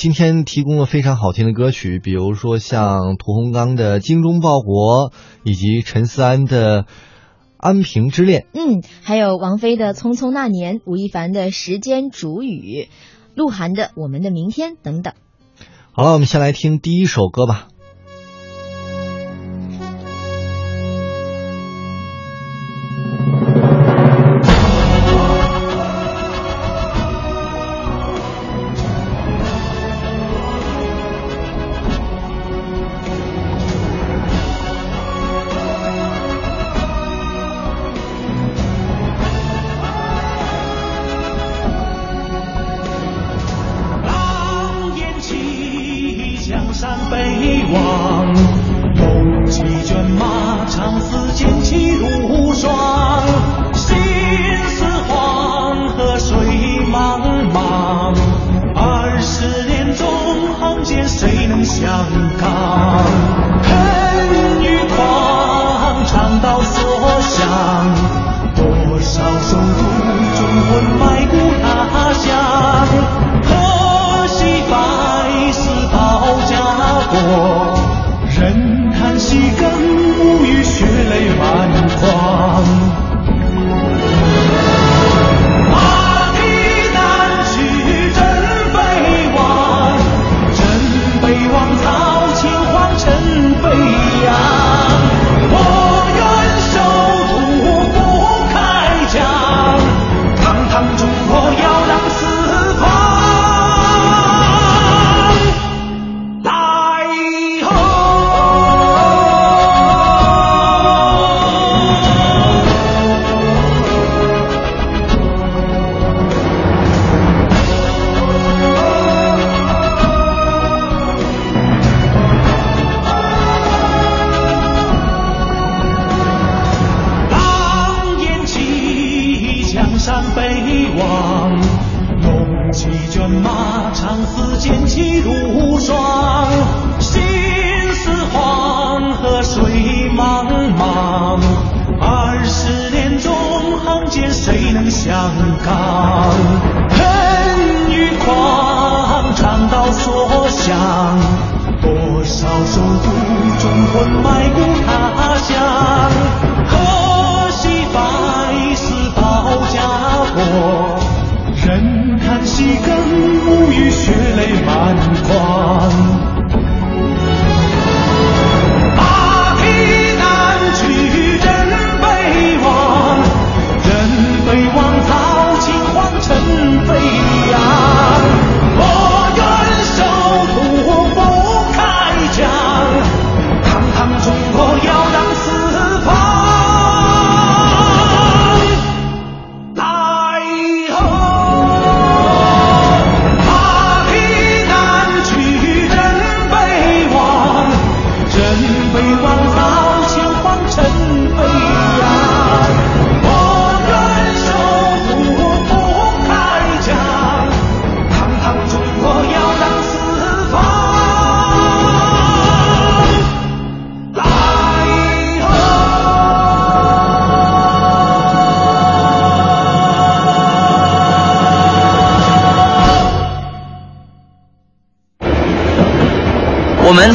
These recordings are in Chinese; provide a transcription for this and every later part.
今天提供了非常好听的歌曲，比如说像屠洪刚的《精忠报国》，以及陈思安的《安平之恋》。嗯，还有王菲的《匆匆那年》，吴亦凡的《时间煮雨》，鹿晗的《我们的明天》等等。好了，我们先来听第一首歌吧。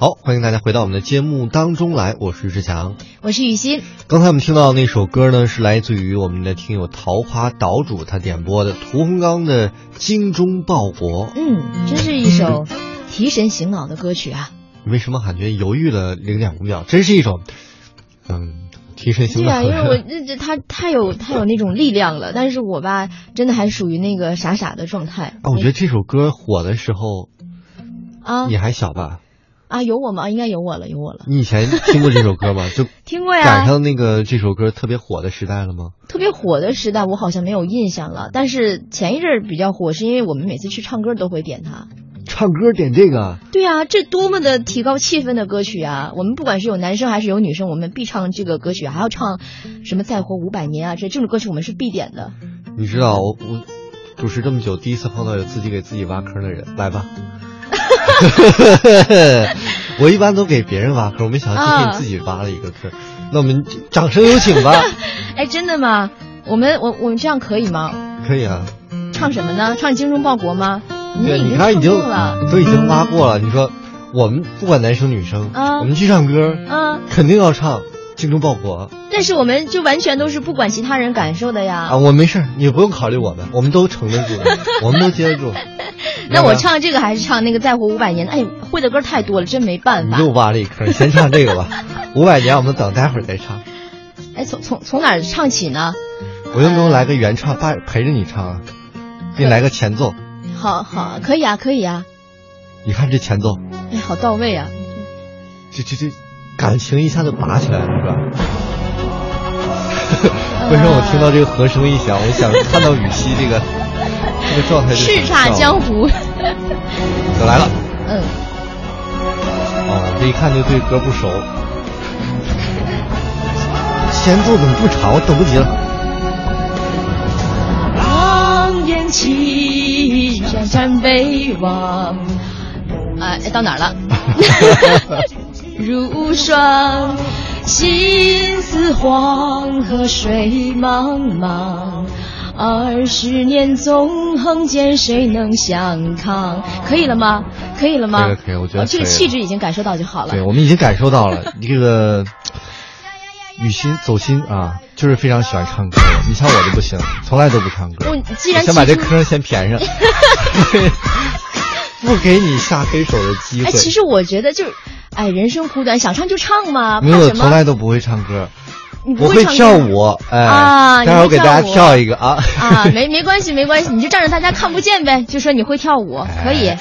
好，欢迎大家回到我们的节目当中来，我是志强，我是雨欣。刚才我们听到的那首歌呢，是来自于我们的听友桃花岛主他点播的屠洪刚的《精忠报国》。嗯，真是一首提神醒脑的歌曲啊！为什么感觉犹豫了零点五秒？真是一首，嗯，提神醒脑。对啊，因为我这这他太有太有那种力量了，但是我吧，真的还属于那个傻傻的状态。啊，我觉得这首歌火的时候，啊，你还小吧？啊，有我吗？应该有我了，有我了。你以前听过这首歌吗？就 听过呀。赶上那个这首歌特别火的时代了吗？特别火的时代，我好像没有印象了。但是前一阵比较火，是因为我们每次去唱歌都会点它。唱歌点这个，对啊，这多么的提高气氛的歌曲啊！我们不管是有男生还是有女生，我们必唱这个歌曲，还要唱什么“再活五百年”啊，这这种歌曲我们是必点的。你知道我我主持这么久，第一次碰到有自己给自己挖坑的人，来吧。我一般都给别人挖坑，我没想到今天你自己挖了一个坑，那我们掌声有请吧。哎，真的吗？我们我我们这样可以吗？可以啊。唱什么呢？唱《精忠报国》吗？对，你看已经都已经挖过了。你说我们不管男生女生，我们去唱歌，嗯，肯定要唱《精忠报国》。但是我们就完全都是不管其他人感受的呀。啊，我没事，你不用考虑我们，我们都承得住，我们都接得住。那我唱这个还是唱那个《再活五百年》？哎，会的歌太多了，真没办法。又挖了一坑，先唱这个吧。五百年我们等待会儿再唱。哎，从从从哪儿唱起呢？我用不用来个原唱，伴陪着你唱啊？给你来个前奏。好好，可以啊，可以啊。你看这前奏，哎，好到位啊！这这这，感情一下子拔起来了，是吧？为什么我听到这个和声一响，我想看到雨熙这个这个状态？叱咤江湖。又 来了。嗯。哦，这一看就对歌不熟。前奏怎么不长？我等不及了。起，山山北望，哎，到哪儿了？如霜，心似黄河水茫茫。二十年纵横间，谁能相抗？可以了吗？可以了吗？可以，可以，我觉得这个气质已经感受到就好了。对，我们已经感受到了你这个。雨欣走心啊，就是非常喜欢唱歌。你像我就不行，从来都不唱歌。我既然先把这坑先填上，不给你下黑手的机会。哎，其实我觉得就是，哎，人生苦短，想唱就唱嘛。没有，从来都不会唱歌。我会跳舞，哎，啊，待会儿给大家跳一个啊。啊，没没关系，没关系，你就仗着大家看不见呗，就说你会跳舞，可以。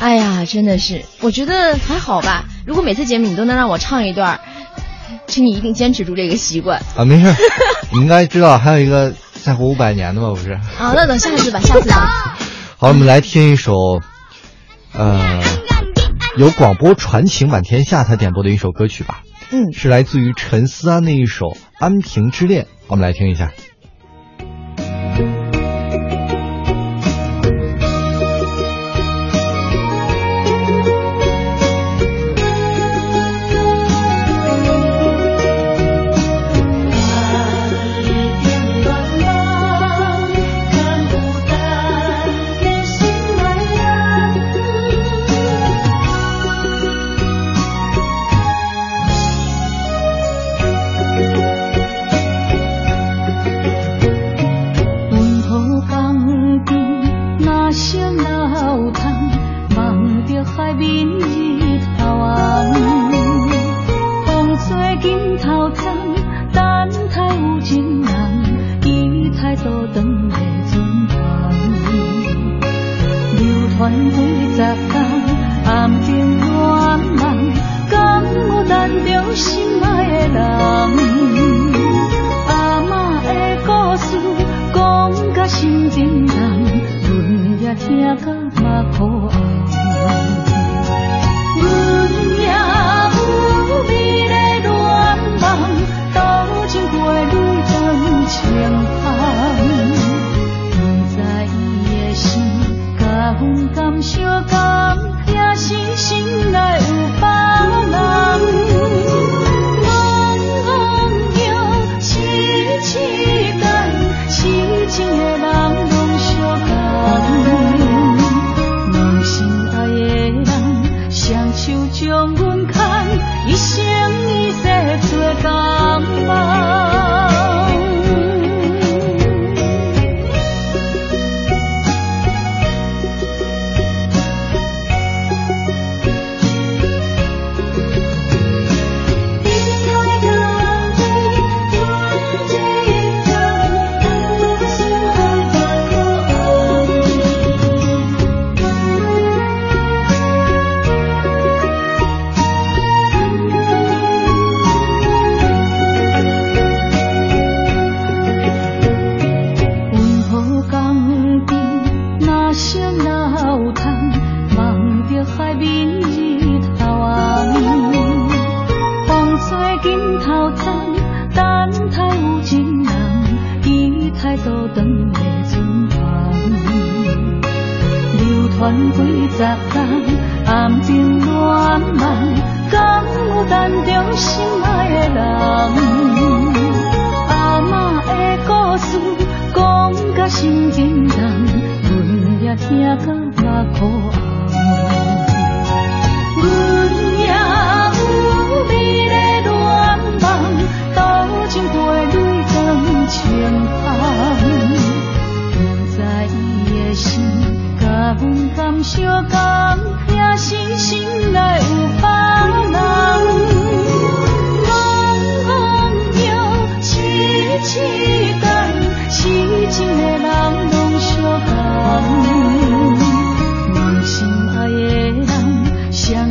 哎呀，真的是，我觉得还好吧。如果每次节目你都能让我唱一段。请你一定坚持住这个习惯啊！没事，你应该知道还有一个再活五百年的吧？不是？啊，那等下次吧，下次吧。好，我们来听一首，呃，由广播传情满天下他点播的一首歌曲吧。嗯，是来自于陈思安的一首《安平之恋》，我们来听一下。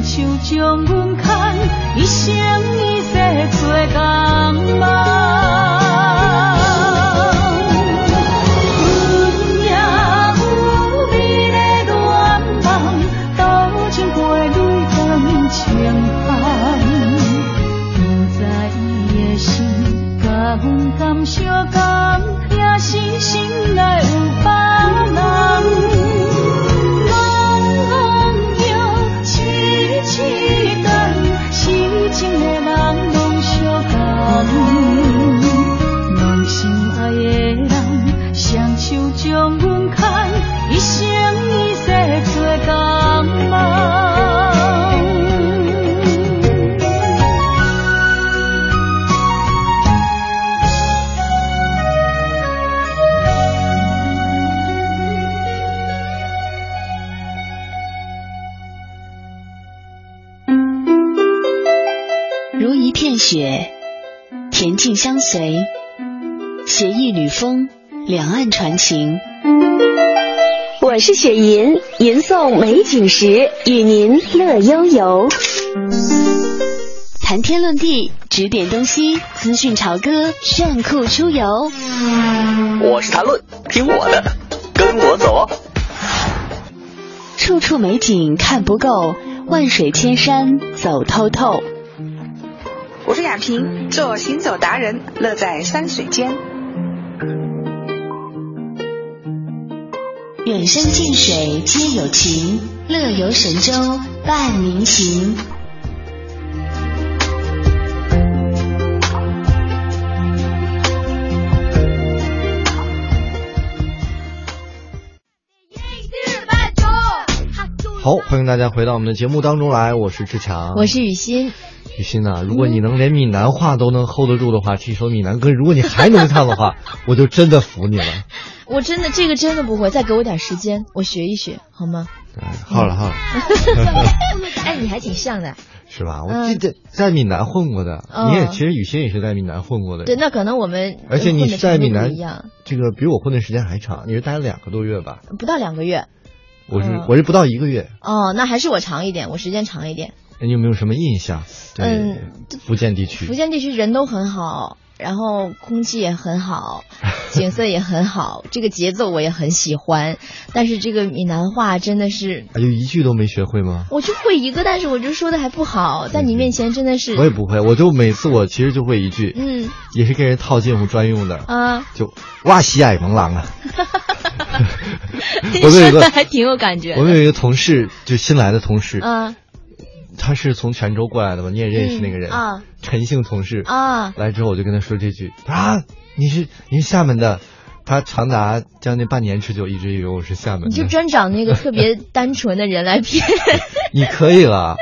手将阮牵，一生一世做共梦。两岸传情。我是雪银，吟诵美景时，与您乐悠悠。谈天论地，指点东西，资讯潮歌，炫酷出游。我是谭论，听我的，跟我走。处处美景看不够，万水千山走透透。我是雅萍，做行走达人，乐在山水间。远山近水皆有情，乐游神州伴您行。好，欢迎大家回到我们的节目当中来，我是志强，我是雨欣。雨欣呐、如果你能连闽南话都能 hold 得住的话，这首闽南歌，如果你还能唱的话，我就真的服你了。我真的这个真的不会，再给我点时间，我学一学好吗？哎，好了好了，哎，你还挺像的。是吧？我记得在闽南混过的，嗯你也其实雨欣也是在闽南混过的。对，那可能我们而且你是在闽南这个比我混的时间还长，你是待了两个多月吧？不到两个月。我是、嗯我是不到一个月。哦，那还是我长一点，我时间长一点。你有没有什么印象？对嗯，福建地区。福建地区人都很好，然后空气也很好，景色也很好，这个节奏我也很喜欢。但是这个闽南话真的是，啊，就一句都没学会吗？我就会一个，但是我就说的还不好，在你面前真的是。我也不会，我就每次我其实就会一句，嗯也是给人套近乎专用的，啊，就哇西矮萌狼啊。你我们有一个还挺有感觉。我们有一个同事，就新来的同事，啊他是从泉州过来的嘛，你也认识那个人嗯啊陈姓同事啊来之后我就跟他说这句啊，你是你是厦门的，他长达将近半年之久一直以为我是厦门的，你就专找那个特别单纯的人来骗。你可以了。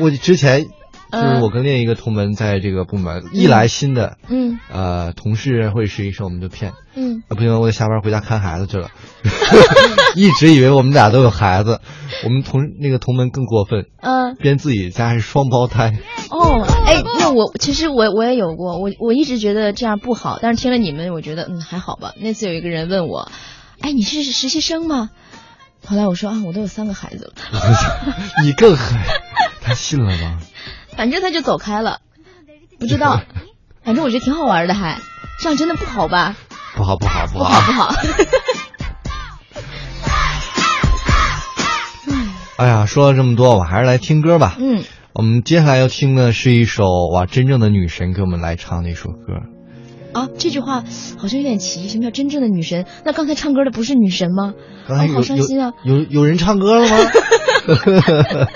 我之前就是嗯我跟另一个同门在这个部门，一来新的，嗯呃，同事或者实习生我们就骗，嗯，啊不行，我得下班回家看孩子去了，一直以为我们俩都有孩子，我们同那个同门更过分，嗯编自己家是双胞胎，哦，哎，那我其实我我也有过，我我一直觉得这样不好，但是听了你们，我觉得嗯还好吧。那次有一个人问我，哎，你是实习生吗？后来我说啊，我都有三个孩子了，你更狠，他信了吗？反正他就走开了，不知道，反正我觉得挺好玩的还，这样真的不好吧？不好不好不不好好不好。哎呀，说了这么多，我还是来听歌吧。嗯，我们接下来要听的是一首哇，真正的女神给我们来唱的一首歌。啊，这句话好像有点奇，什么叫真正的女神？那刚才唱歌的不是女神吗？刚才有、哦好伤心啊！有有有人唱歌了吗？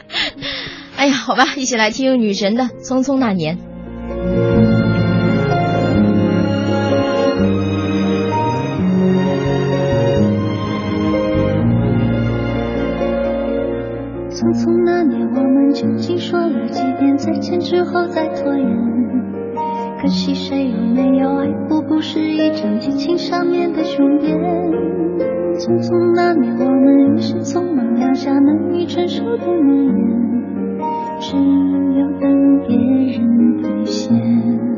好吧，一起来听女神的《匆匆那年》。匆匆那年，我们究竟说了几遍再见之后再拖延？可惜谁有没有爱过，不是一张激情上面的雄辩。匆匆那年，我们一时匆忙撂下难以承受的诺言，只有等别人兑现。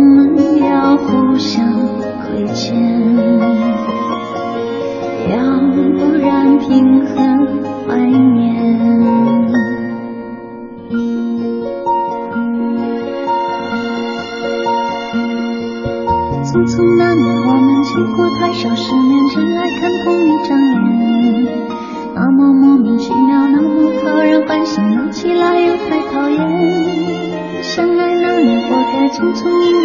匆匆，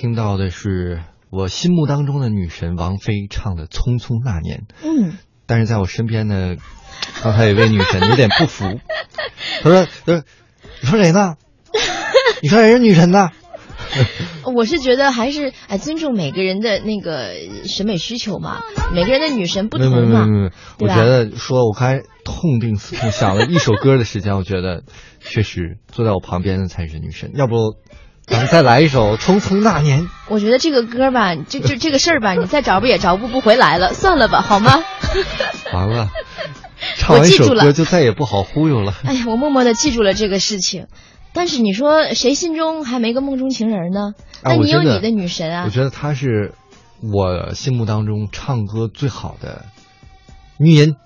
听到的是我心目当中的女神王菲唱的《匆匆那年》。嗯，但是在我身边呢，刚才有一位女神有点不服，她说：“呃，你说谁呢？你说谁是女神呢？” 我是觉得还是哎尊重每个人的那个审美需求嘛，每个人的女神不同嘛没有没有没有，，我觉得说我刚才痛定思痛想了一首歌的时间，我觉得确实坐在我旁边的才是女神。要不咱们再来一首《匆匆那年》？我觉得这个歌吧，就就这个事儿吧，你再找不也找不不回来了，算了吧，好吗？完了，唱完一首记住了歌就再也不好忽悠了。哎呀，我默默的记住了这个事情。但是你说谁心中还没个梦中情人呢？那你有你的女神啊我。觉得她是我心目当中唱歌最好的女人，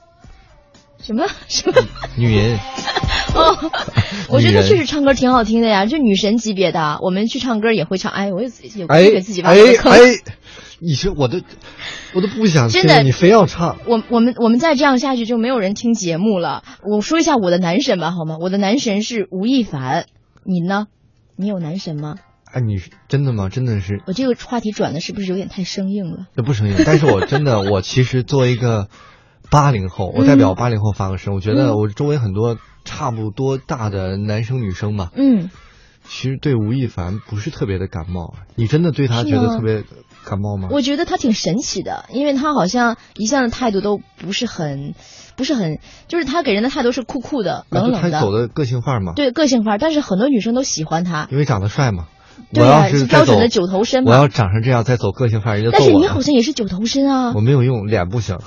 什么 什么？女人。哦，我觉得确实唱歌挺好听的呀，就女神级别的，我们去唱歌也会唱。哎，我也自己有哎给自己挖坑。哎，你说我都我都不想听真的你非要唱。我我们我们再这样下去就没有人听节目了。我说一下我的男神吧，好吗？我的男神是吴亦凡，你呢？你有男神吗？哎，你是真的吗？真的是我这个话题转的是不是有点太生硬了？这不生硬，但是我真的，我其实作为一个八零后，我代表八零后发个声，我觉得嗯我周围很多差不多大的男生女生嘛，嗯，其实对吴亦凡不是特别的感冒。你真的对他觉得特别感冒吗？我觉得他挺神奇的，因为他好像一向的态度都不是很，不是很，就是他给人的态度是酷酷的、冷冷的，他走的个性范儿嘛，对个性范儿。但是很多女生都喜欢他，因为长得帅嘛。我标准的九头身我要长成这样再走个性范儿，人家揍我了。但是你好像也是九头身啊我。没有用，脸不行。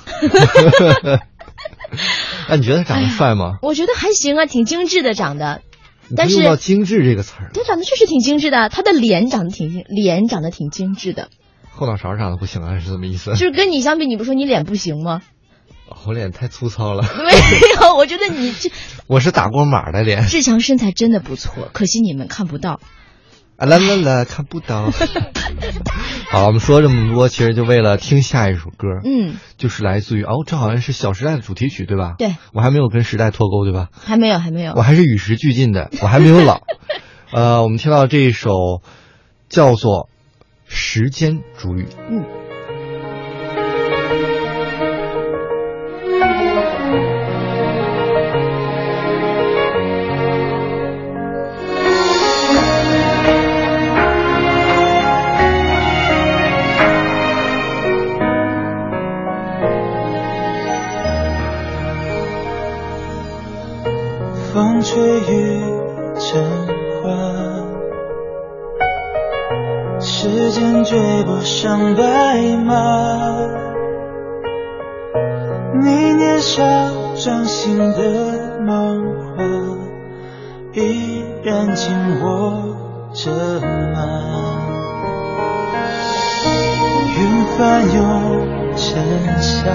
那 你觉得他长得帅吗？我觉得还行啊，挺精致的长得，但是用到精致这个词儿，他长得确实挺精致的，他的脸长得挺精脸长得挺精致的，后脑勺长得不行啊，是什么意思？就是跟你相比，你不说你脸不行吗？我脸太粗糙了，没有，我觉得你这 我是打过码的脸。志强身材真的不错，可惜你们看不到。啊啦啦啦，看不到。好，我们说这么多，其实就为了听下一首歌，嗯，就是来自于哦，这好像是《小时代》的主题曲，对吧？对，我还没有跟时代脱钩，对吧？还没有，还没有我。还是与时俱进的，我还没有老。呃，我们听到这一首叫做《时间煮雨》。嗯。风吹雨成花，时间追不上白马。你年少掌心的梦话，依然紧握着吗？云翻涌成夏。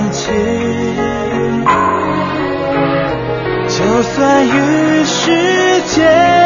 关于时间。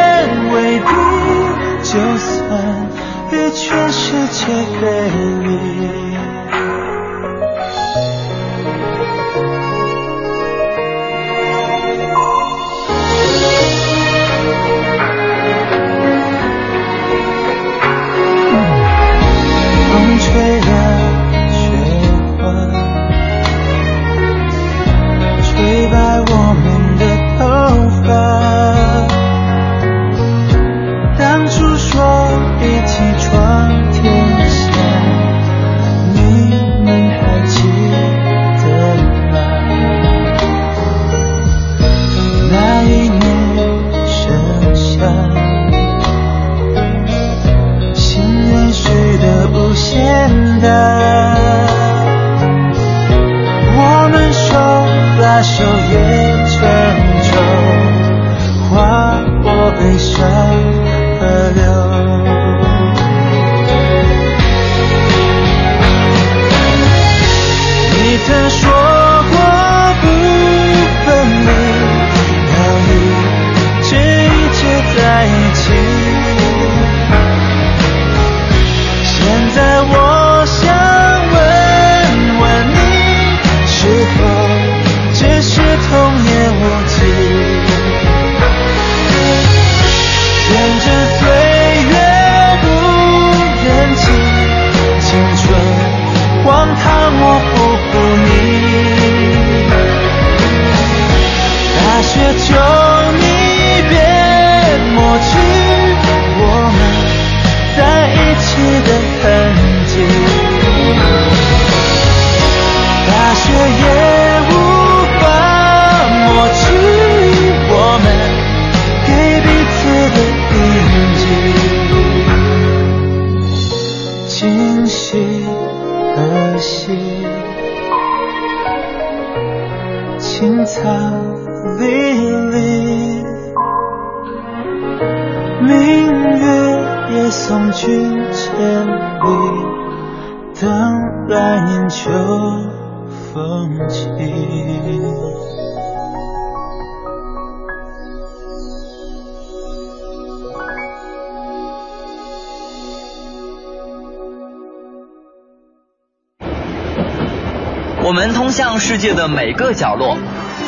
世界的每个角落，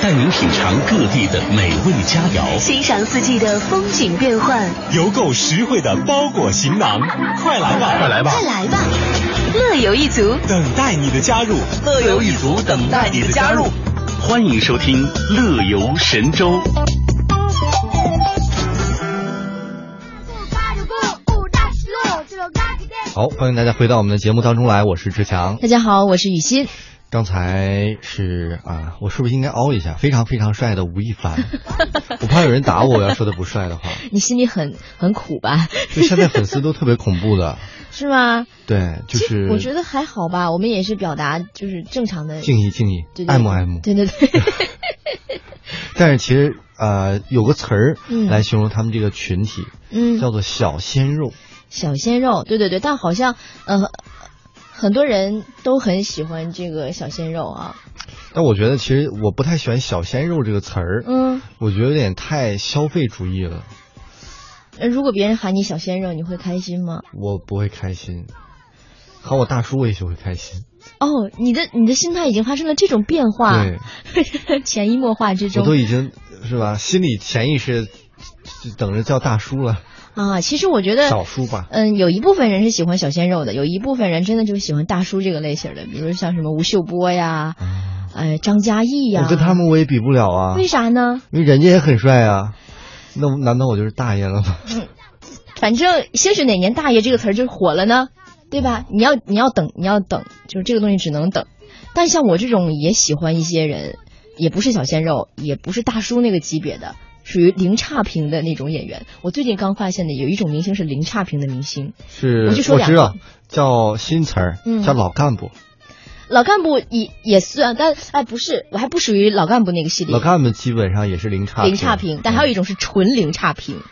带您品尝各地的美味佳肴，欣赏四季的风景变幻，邮购实惠的包裹行囊，快来吧，快来吧，快来吧！乐游一族等待你的加入，乐游一族等待你的加入。欢迎收听《乐游神州》。好，欢迎大家回到我们的节目当中来，我是志强。大家好，我是雨欣。刚才是啊，我是不是应该凹一下？非常非常帅的吴亦凡，我怕有人打我，我要说的不帅的话。你心里很很苦吧？就现在粉丝都特别恐怖的，是吗？对，就是我觉得还好吧，我们也是表达就是正常的敬意敬意，爱慕爱慕。对对对。但是其实呃，有个词儿嗯来形容他们这个群体，嗯，叫做小鲜肉。小鲜肉，对对对，但好像呃，很多人都很喜欢这个小鲜肉啊。但我觉得其实我不太喜欢“小鲜肉”这个词儿，嗯，我觉得有点太消费主义了，呃如果别人喊你小鲜肉，你会开心吗？我不会开心。喊我大叔，我也许会开心。哦，你的你的心态已经发生了这种变化，对，潜移默化之中我都已经是吧，心里潜意识等着叫大叔了，啊。其实我觉得小叔吧。嗯，有一部分人是喜欢小鲜肉的，有一部分人真的就是喜欢大叔这个类型的，比如像什么吴秀波呀，呃，张嘉译呀。我跟他们我也比不了啊，为啥呢？因为人家也很帅啊。那难道我就是大爷了吗？反正兴许哪年“大爷”这个词儿就火了呢，对吧？你要你要等，你要等，就是这个东西只能等。但像我这种也喜欢一些人，也不是小鲜肉，也不是大叔那个级别的，属于零差评的那种演员。我最近刚发现的有一种明星是零差评的明星，是，我就说两个知道，叫新词儿，嗯叫老干部。老干部也也算，但哎不是，我还不属于老干部那个系列。老干部基本上也是零差零差评，但还有一种是纯零差评，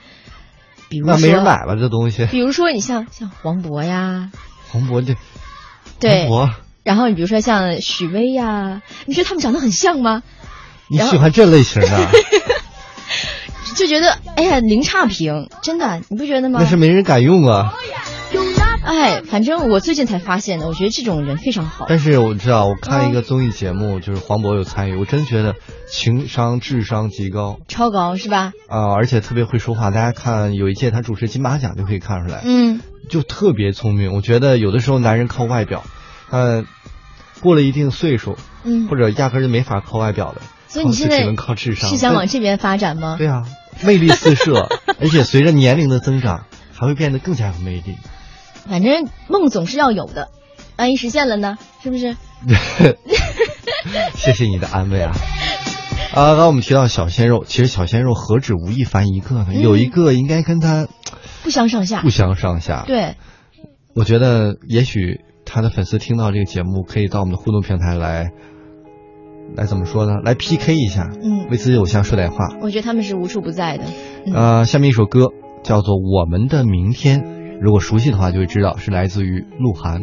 比如说那没人买了这东西。比如说你像像黄渤呀，黄渤这，对，黄渤，然后你比如说像许巍呀，你觉得他们长得很像吗？你喜欢这类型的？就觉得哎呀零差评，真的你不觉得吗？那是没人敢用啊。哎，反正我最近才发现的，我觉得这种人非常好。但是我知道，我看一个综艺节目，就是黄渤有参与，我真觉得情商、智商极高超高是吧？啊、而且特别会说话。大家看有一届他主持金马奖就可以看出来，嗯，就特别聪明。我觉得有的时候男人靠外表，呃，过了一定岁数，嗯或者压根儿就没法靠外表的，所以你现在只能靠智商。是想往这边发展吗？对啊，魅力四射，而且随着年龄的增长，还会变得更加有魅力。反正梦总是要有的，万一实现了呢？是不是？谢谢你的安慰啊！啊，刚刚我们提到小鲜肉，其实小鲜肉何止吴亦凡一个呢？嗯有一个应该跟他不相上下不。相上下。，对，我觉得也许他的粉丝听到这个节目，可以到我们的互动平台来，来怎么说呢？来 PK 一下，嗯为自己偶像说点话。我觉得他们是无处不在的。嗯呃，下面一首歌叫做《我们的明天》，如果熟悉的话就会知道是来自于鹿晗。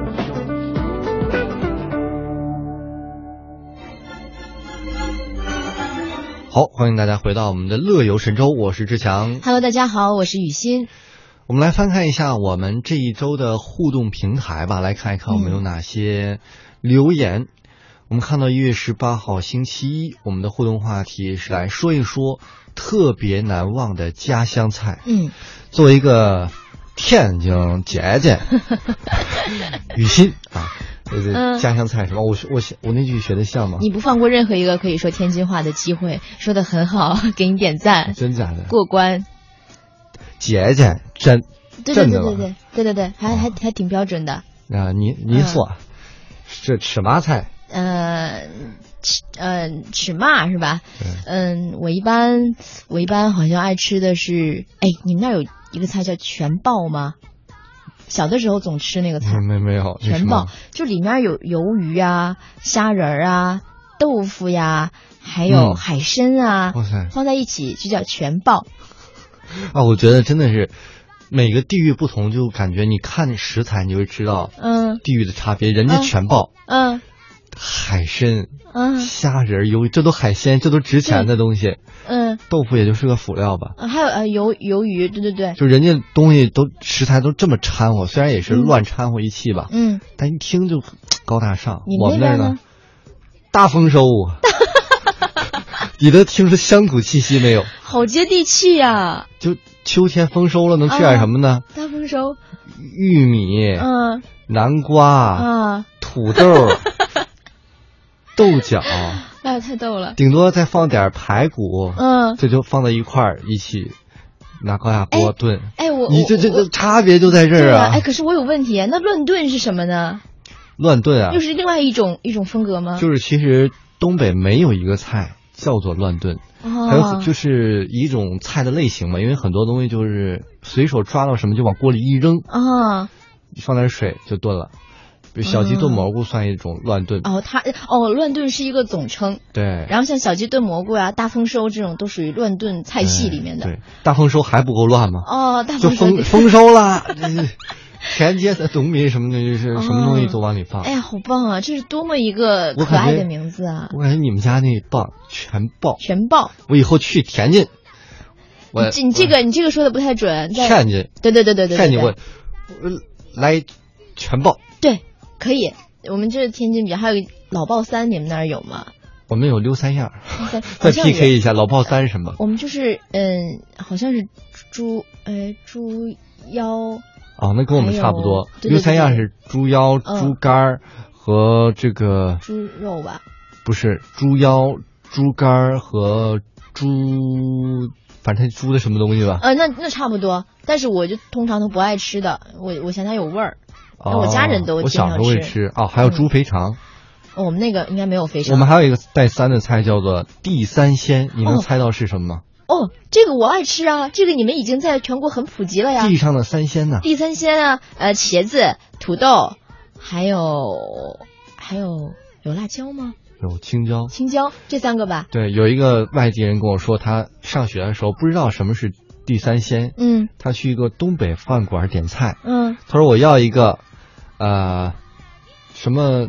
好，欢迎大家回到我们的乐游神州，我是志强。Hello，大家好，我是雨欣。我们来翻看一下我们这一周的互动平台吧，来看一看我们有哪些留言。我们看到一月十八号星期一，我们的互动话题是来说一说特别难忘的家乡菜。嗯，作为一个天津姐姐，雨欣啊，家乡菜什么？我我我那句学的像吗？你不放过任何一个可以说天津话的机会，说的很好，给你点赞，真假的？过关。姐姐真对对？对对对对对对，还还还挺标准的。啊，你你说这吃嘛菜？呃，吃呃吃嘛是吧？嗯，我一般我一般好像爱吃的是，哎，你们那儿有一个菜叫全爆吗？小的时候总吃那个菜，没没有全报，就里面有鱿鱼啊、虾仁儿啊、豆腐呀，还有嗯。海参啊，放在一起就叫全报。啊，我觉得真的是每个地域不同，就感觉你看食材，你就会知道嗯。地域的差别。人家嗯。全报、嗯海参、嗯虾仁、鱿鱼，这都海鲜，这都值钱的东西。嗯，豆腐也就是个辅料吧。啊还有呃鱿鱿鱼，对对对，就人家东西都食材都这么掺和，虽然也是嗯乱掺和一气吧，嗯，但一听就 高大上。你我们那儿呢大丰收啊！你都听出乡土气息没有？好接地气呀、就秋天丰收了，能吃点什么呢？大丰收，玉米、嗯南瓜、啊，土豆、豆角，哎呀，太逗了，顶多再放点排骨，嗯，这就放在一块儿一起拿高压锅炖。哎，我你这这我这差别就在这儿啊！哎，可是我有问题，那乱炖是什么呢？乱炖啊又，是另外一种一种风格吗？就是其实东北没有一个菜叫做乱炖，哦还有就是一种菜的类型嘛，因为很多东西就是随手抓到什么就往锅里一扔，啊放点水就炖了。比如小鸡炖蘑菇算一种乱炖，哦，它哦乱炖是一个总称，对，然后像小鸡炖蘑菇呀、大丰收这种都属于乱炖菜系里面的。对，大丰收还不够乱吗？哦，大丰收丰 丰收了，这是田间的农民什么的，就是什么东西都往里放。哎呀，好棒啊！这是多么一个可爱的名字啊！我感觉你们家那棒全爆，全爆。我以后去田津，我你这个你这个说的不太准。在天津，对对对对对对天津对我我来全爆。对，可以。我们这天津比还有一老爆三，你们那儿有吗？我们有溜三样，三再 PK 一下老炮三是什么？我们就是嗯，好像是猪呃猪腰哦，那跟我们差不多。溜三样是猪腰、嗯猪肝儿和这个猪肉吧？不是猪腰、猪肝儿和猪，反正猪的什么东西吧。呃，那那差不多，但是我就通常都不爱吃的，我我嫌它有味儿。那我家人都哦我小时候会吃吃哦，还有猪肥肠。哦我们那个应该没有肥肠。我们还有一个带三的菜叫做地三鲜，你能哦猜到是什么吗？哦，这个我爱吃啊，这个你们已经在全国很普及了呀。地上的三鲜呢？地三鲜啊，呃，茄子、土豆，还有还有有辣椒吗？有青椒。青椒这三个吧。对，有一个外地人跟我说，他上学的时候不知道什么是地三鲜。嗯他去一个东北饭馆点菜，嗯他说我要一个，呃，什么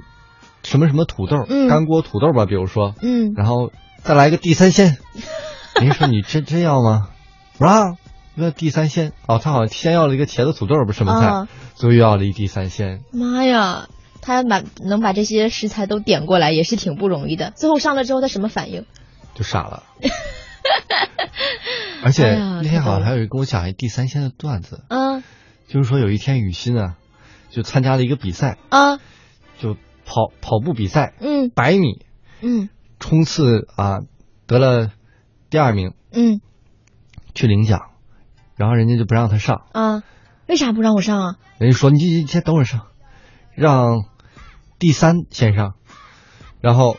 什么什么土豆，嗯干锅土豆吧，比如说，嗯，然后再来一个地三鲜。您说你真真要吗？不让，那地三鲜。哦，他好像先要了一个茄子土豆，不是什么菜，啊最后又要了一地三鲜。妈呀，他把能把这些食材都点过来也是挺不容易的。最后上了之后他什么反应？就傻了。而且哎那天好像还有人跟我讲一地三鲜的段子，嗯就是说有一天雨欣啊，就参加了一个比赛，啊。就跑跑步比赛，嗯。百米嗯。冲刺啊，得了第二名，嗯。去领奖，然后人家就不让他上，啊，为啥不让我上啊？人家说你你先等会儿上，让第三先上，然后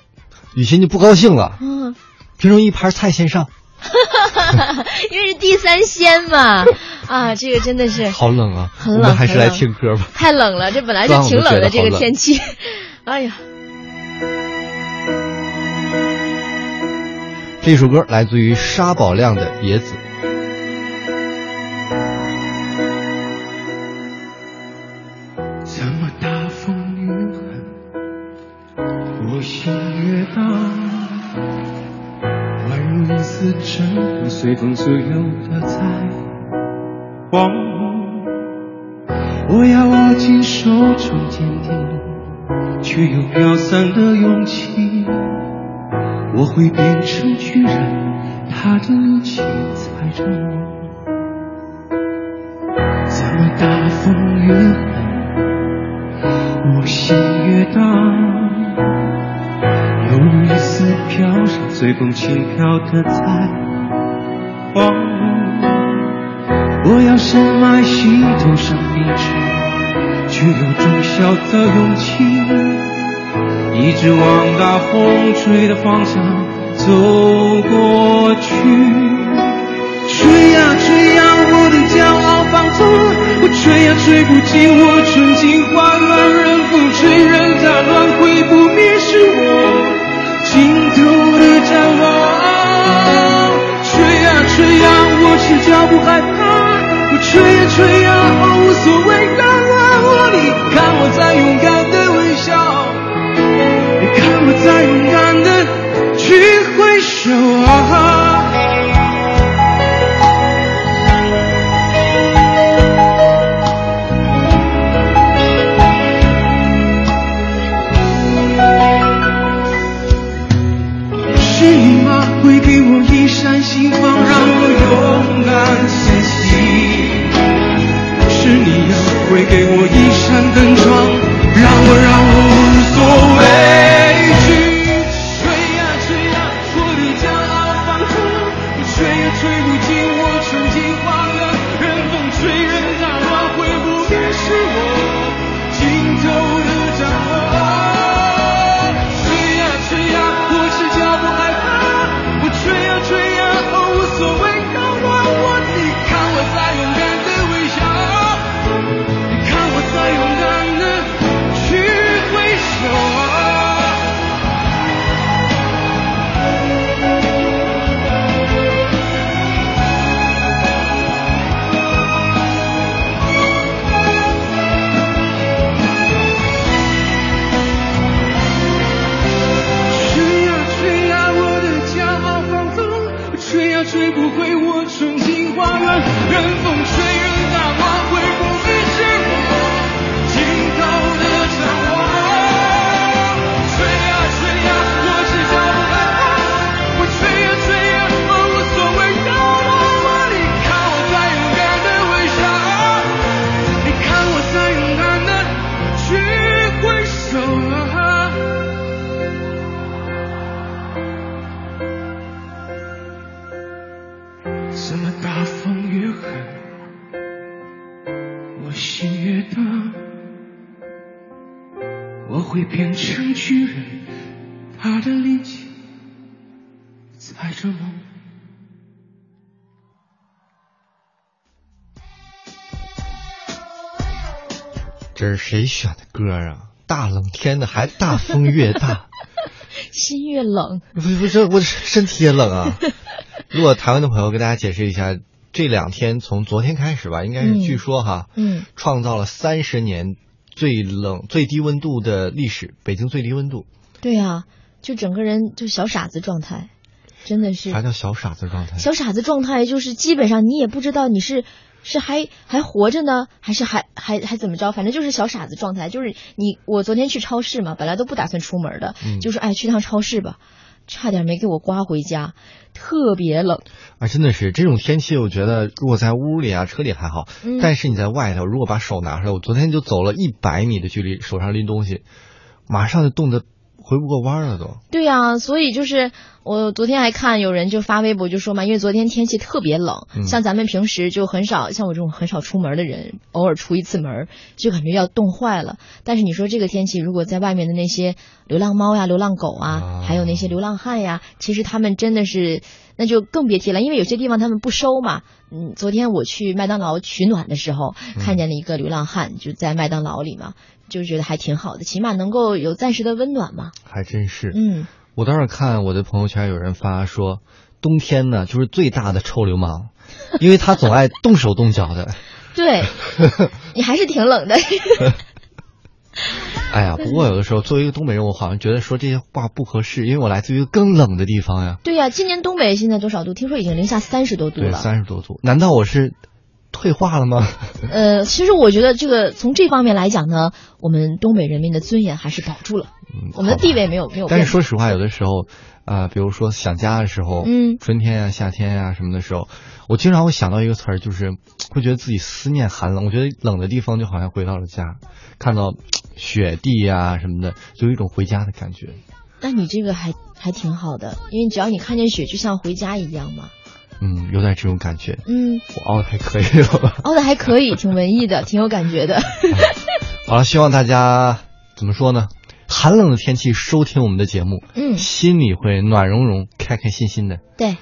雨欣就不高兴了，嗯，凭什么一盘菜先上？因为是地三鲜嘛，啊，这个真的是好冷啊！很冷，我们还是来听歌吧。太冷了，这本来就挺冷的这个天气，哎呀。这首歌来自于沙宝亮的《野子》。这么大风雨狠，我心越大，宛自真的随风自由的在晃动。我要握紧手中坚定，却又飘散的勇气。我会变成巨人，踏着力气踩着你。怎么大风越狠，我心越荡，犹如一丝飘，随风轻飘的在晃动。我要深埋心头上笔直，却有种小的勇气。一直往大风吹的方向走过去，吹呀吹呀，我的骄傲放纵，我吹呀吹不进我纯净花园，任风吹，任它乱，毁不灭是我尽头的展望。吹啊吹啊，我赤脚不害怕，我吹啊吹呀，无所谓，让我你看我在勇敢的微笑。你看我在勇敢的去挥手啊！给我一扇灯窗，怎么大风越狠，我心越大，我会变成巨人，他的力气踩着梦。这是谁选的歌啊？大冷天的还大风越大，心越冷。不不，这我身体也冷啊。如果台湾的朋友跟大家解释一下，这两天从昨天开始吧，应该是据说哈，嗯，创造了三十年最冷最低温度的历史，北京最低温度。对啊，就整个人就小傻子状态，真的是。啥叫小傻子状态？小傻子状态就是基本上你也不知道你是是还还活着呢，还是还还还怎么着？反正就是小傻子状态。就是你我昨天去超市嘛，本来都不打算出门的，嗯、就是哎去趟超市吧。差点没给我刮回家，特别冷啊！真的是这种天气，我觉得如果在屋里啊、车里还好，嗯、但是你在外头，如果把手拿出来，我昨天就走了一百米的距离，手上拎东西，马上就冻得回不过弯儿了都。对呀、所以就是我昨天还看有人就发微博就说嘛，因为昨天天气特别冷，嗯像咱们平时就很少，像我这种很少出门的人，偶尔出一次门就感觉要冻坏了。但是你说这个天气，如果在外面的那些流浪猫呀、流浪狗啊，啊还有那些流浪汉呀，其实他们真的是那就更别提了，因为有些地方他们不收嘛。嗯，昨天我去麦当劳取暖的时候，看见了一个流浪汉就在麦当劳里嘛，就觉得还挺好的，起码能够有暂时的温暖嘛。还真是。嗯。我当时看我的朋友圈有人发说，冬天呢就是最大的臭流氓，因为他总爱动手动脚的。对，你还是挺冷的。哎呀，不过有的时候作为一个东北人，我好像觉得说这些话不合适，因为我来自于更冷的地方呀。对呀、今年东北现在多少度？听说已经零下三十多度对，了。三十多度，难道我是退化了吗？呃，其实我觉得这个从这方面来讲呢，我们东北人民的尊严还是保住了，我们的地位没有没有。但是说实话，有的时候，啊、比如说想家的时候，嗯春天啊、夏天啊、什么的时候，我经常会想到一个词儿，就是会觉得自己思念寒冷。我觉得冷的地方就好像回到了家，看到雪地呀、什么的，就有一种回家的感觉。那你这个还还挺好的，因为只要你看见雪，就像回家一样嘛。嗯，有点这种感觉。嗯，我熬的还可以了。熬的还可以，挺文艺的，挺有感觉的。好了，希望大家怎么说呢？寒冷的天气收听我们的节目，嗯心里会暖融融、开开心心的。对，